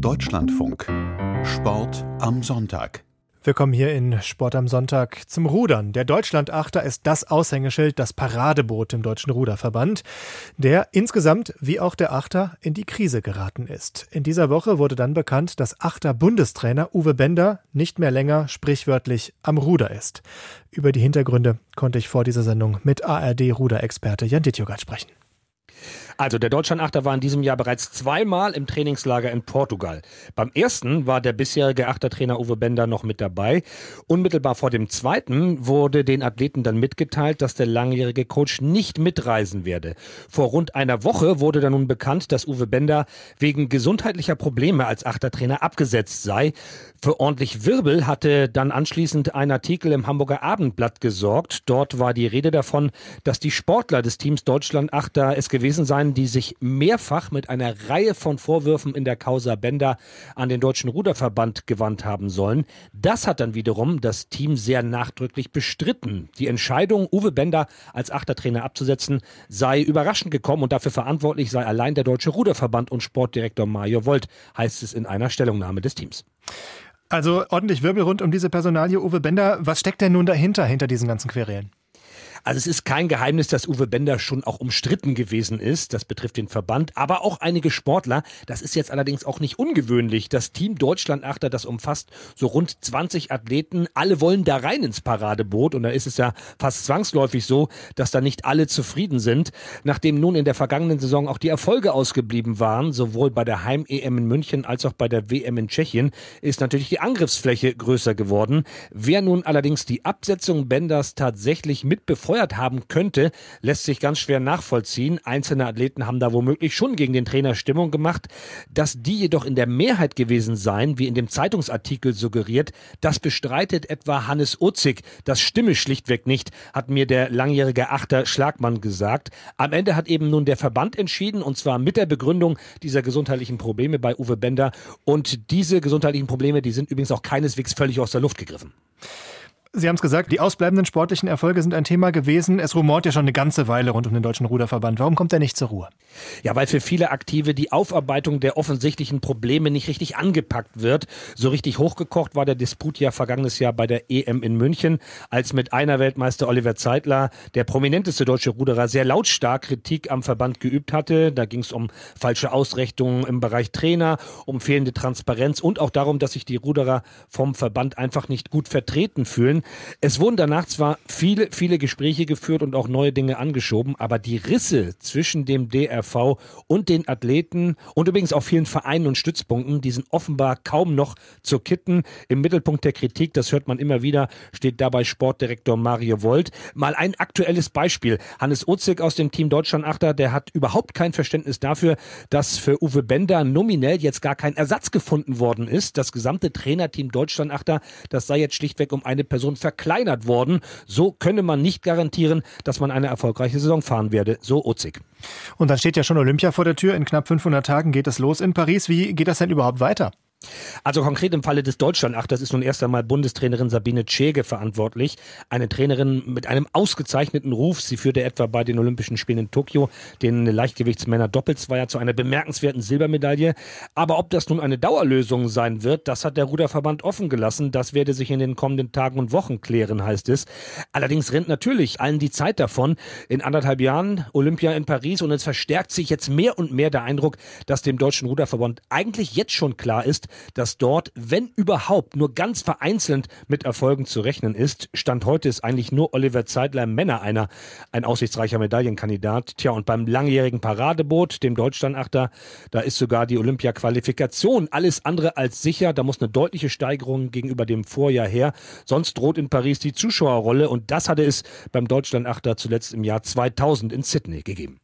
Deutschlandfunk. Sport am Sonntag. Willkommen hier in Sport am Sonntag zum Rudern. Der Deutschlandachter ist das Aushängeschild, das Paradeboot im Deutschen Ruderverband, der insgesamt wie auch der Achter in die Krise geraten ist. In dieser Woche wurde dann bekannt, dass Achter Bundestrainer Uwe Bender nicht mehr länger sprichwörtlich am Ruder ist. Über die Hintergründe konnte ich vor dieser Sendung mit ARD-Ruderexperte Jan Dittjogat sprechen. Also der Deutschlandachter war in diesem Jahr bereits zweimal im Trainingslager in Portugal. Beim ersten war der bisherige Achtertrainer Uwe Bender noch mit dabei. Unmittelbar vor dem zweiten wurde den Athleten dann mitgeteilt, dass der langjährige Coach nicht mitreisen werde. Vor rund einer Woche wurde dann nun bekannt, dass Uwe Bender wegen gesundheitlicher Probleme als Achtertrainer abgesetzt sei. Für ordentlich Wirbel hatte dann anschließend ein Artikel im Hamburger Abendblatt gesorgt. Dort war die Rede davon, dass die Sportler des Teams Deutschlandachter es gewesen seien, Bayern, die sich mehrfach mit einer Reihe von Vorwürfen in der Causa Bender an den Deutschen Ruderverband gewandt haben sollen. Das hat dann wiederum das Team sehr nachdrücklich bestritten. Die Entscheidung, Uwe Bender als Achtertrainer abzusetzen, sei überraschend gekommen und dafür verantwortlich sei allein der Deutsche Ruderverband und Sportdirektor Mario Volt, heißt es in einer Stellungnahme des Teams. Also ordentlich Wirbel rund um diese Personalie Uwe Bender. Was steckt denn nun dahinter, hinter diesen ganzen Querelen? Also es ist kein Geheimnis, dass Uwe Bender schon auch umstritten gewesen ist. Das betrifft den Verband, aber auch einige Sportler. Das ist jetzt allerdings auch nicht ungewöhnlich. Das Team Deutschlandachter, das umfasst so rund 20 Athleten. Alle wollen da rein ins Paradeboot und da ist es ja fast zwangsläufig so, dass da nicht alle zufrieden sind. Nachdem nun in der vergangenen Saison auch die Erfolge ausgeblieben waren, sowohl bei der Heim-EM in München als auch bei der WM in Tschechien, ist natürlich die Angriffsfläche größer geworden. Wer nun allerdings die Absetzung Benders tatsächlich mitbefeuert gefeuert haben könnte, lässt sich ganz schwer nachvollziehen. Einzelne Athleten haben da womöglich schon gegen den Trainer Stimmung gemacht. Dass die jedoch in der Mehrheit gewesen seien, wie in dem Zeitungsartikel suggeriert, das bestreitet etwa Hannes Utzig. Das stimme schlichtweg nicht, hat mir der langjährige Achter Schlagmann gesagt. Am Ende hat eben nun der Verband entschieden, und zwar mit der Begründung dieser gesundheitlichen Probleme bei Uwe Bender. Und diese gesundheitlichen Probleme, die sind übrigens auch keineswegs völlig aus der Luft gegriffen. Sie haben es gesagt, die ausbleibenden sportlichen Erfolge sind ein Thema gewesen. Es rumort ja schon eine ganze Weile rund um den Deutschen Ruderverband. Warum kommt er nicht zur Ruhe? Ja, weil für viele Aktive die Aufarbeitung der offensichtlichen Probleme nicht richtig angepackt wird. So richtig hochgekocht war der Disput ja vergangenes Jahr bei der EM in München, als mit einer Weltmeister Oliver Zeitler, der prominenteste deutsche Ruderer, sehr lautstark Kritik am Verband geübt hatte. Da ging es um falsche Ausrichtungen im Bereich Trainer, um fehlende Transparenz und auch darum, dass sich die Ruderer vom Verband einfach nicht gut vertreten fühlen. Es wurden danach zwar viele, viele Gespräche geführt und auch neue Dinge angeschoben, aber die Risse zwischen dem DRV und den Athleten und übrigens auch vielen Vereinen und Stützpunkten, die sind offenbar kaum noch zu kitten. Im Mittelpunkt der Kritik, das hört man immer wieder, steht dabei Sportdirektor Mario Volt. Mal ein aktuelles Beispiel. Hannes Ozig aus dem Team Deutschland Achter, der hat überhaupt kein Verständnis dafür, dass für Uwe Bender nominell jetzt gar kein Ersatz gefunden worden ist. Das gesamte Trainerteam Deutschland Achter, das sei jetzt schlichtweg um eine Person verkleinert worden. So könne man nicht garantieren, dass man eine erfolgreiche Saison fahren werde, so Ozig. Und dann steht ja schon Olympia vor der Tür. In knapp 500 Tagen geht es los in Paris. Wie geht das denn überhaupt weiter? Also konkret im Falle des Deutschlandachters ist nun erst einmal Bundestrainerin Sabine Tschege verantwortlich. Eine Trainerin mit einem ausgezeichneten Ruf. Sie führte etwa bei den Olympischen Spielen in Tokio den Leichtgewichtsmänner Doppelzweier zu einer bemerkenswerten Silbermedaille. Aber ob das nun eine Dauerlösung sein wird, das hat der Ruderverband offen gelassen. Das werde sich in den kommenden Tagen und Wochen klären, heißt es. Allerdings rennt natürlich allen die Zeit davon. In anderthalb Jahren Olympia in Paris und es verstärkt sich jetzt mehr und mehr der Eindruck, dass dem Deutschen Ruderverband eigentlich jetzt schon klar dass dort, wenn überhaupt, nur ganz vereinzelt mit Erfolgen zu rechnen ist. Stand heute ist eigentlich nur Oliver Zeidler Männer einer, ein aussichtsreicher Medaillenkandidat. Tja, und beim langjährigen Paradeboot, dem Deutschlandachter, da ist sogar die Olympia-Qualifikation alles andere als sicher. Da muss eine deutliche Steigerung gegenüber dem Vorjahr her. Sonst droht in Paris die Zuschauerrolle und das hatte es beim Deutschlandachter zuletzt im Jahr 2000 in Sydney gegeben.